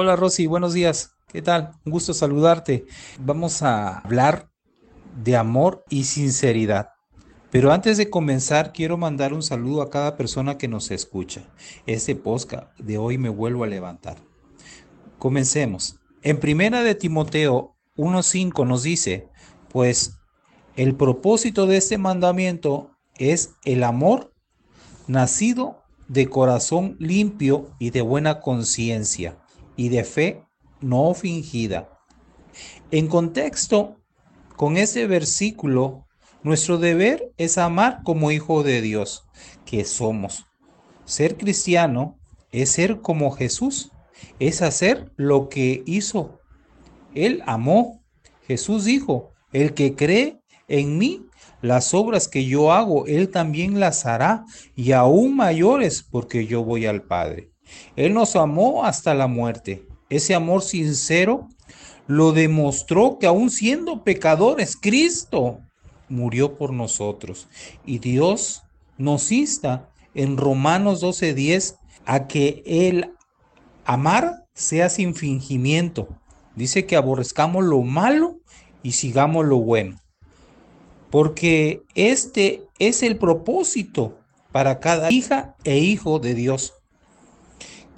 Hola Rosy, buenos días. ¿Qué tal? Un gusto saludarte. Vamos a hablar de amor y sinceridad. Pero antes de comenzar, quiero mandar un saludo a cada persona que nos escucha. Este podcast de hoy me vuelvo a levantar. Comencemos. En primera de Timoteo 1.5 nos dice, pues el propósito de este mandamiento es el amor nacido de corazón limpio y de buena conciencia y de fe no fingida. En contexto, con ese versículo, nuestro deber es amar como hijo de Dios que somos. Ser cristiano es ser como Jesús, es hacer lo que hizo. Él amó. Jesús dijo, el que cree en mí, las obras que yo hago, Él también las hará y aún mayores porque yo voy al Padre. Él nos amó hasta la muerte. Ese amor sincero lo demostró que aún siendo pecadores, Cristo murió por nosotros. Y Dios nos insta en Romanos 12:10 a que el amar sea sin fingimiento. Dice que aborrezcamos lo malo y sigamos lo bueno. Porque este es el propósito para cada hija e hijo de Dios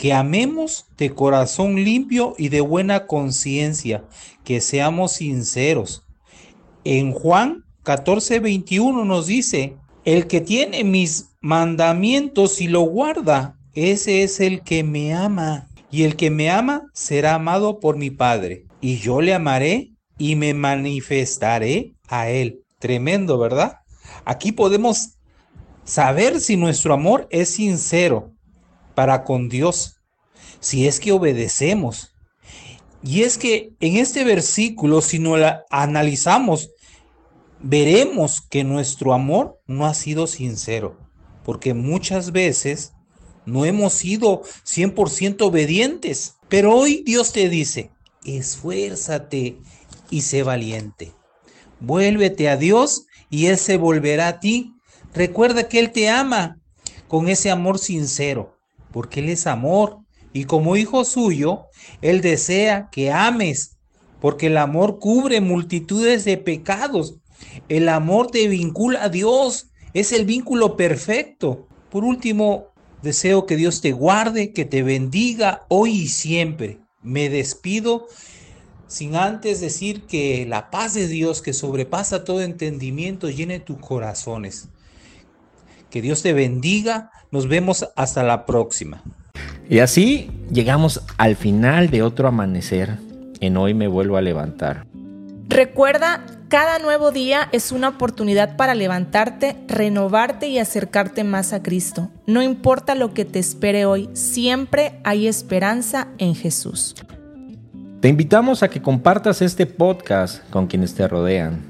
que amemos de corazón limpio y de buena conciencia, que seamos sinceros. En Juan 14, 21 nos dice, el que tiene mis mandamientos y lo guarda, ese es el que me ama. Y el que me ama será amado por mi Padre. Y yo le amaré y me manifestaré a él. Tremendo, ¿verdad? Aquí podemos saber si nuestro amor es sincero para con Dios, si es que obedecemos. Y es que en este versículo, si no la analizamos, veremos que nuestro amor no ha sido sincero, porque muchas veces no hemos sido 100% obedientes. Pero hoy Dios te dice, esfuérzate y sé valiente. Vuélvete a Dios y Él se volverá a ti. Recuerda que Él te ama con ese amor sincero porque Él es amor. Y como hijo suyo, Él desea que ames, porque el amor cubre multitudes de pecados. El amor te vincula a Dios, es el vínculo perfecto. Por último, deseo que Dios te guarde, que te bendiga hoy y siempre. Me despido sin antes decir que la paz de Dios que sobrepasa todo entendimiento llene tus corazones. Que Dios te bendiga. Nos vemos hasta la próxima. Y así llegamos al final de otro amanecer. En hoy me vuelvo a levantar. Recuerda, cada nuevo día es una oportunidad para levantarte, renovarte y acercarte más a Cristo. No importa lo que te espere hoy, siempre hay esperanza en Jesús. Te invitamos a que compartas este podcast con quienes te rodean.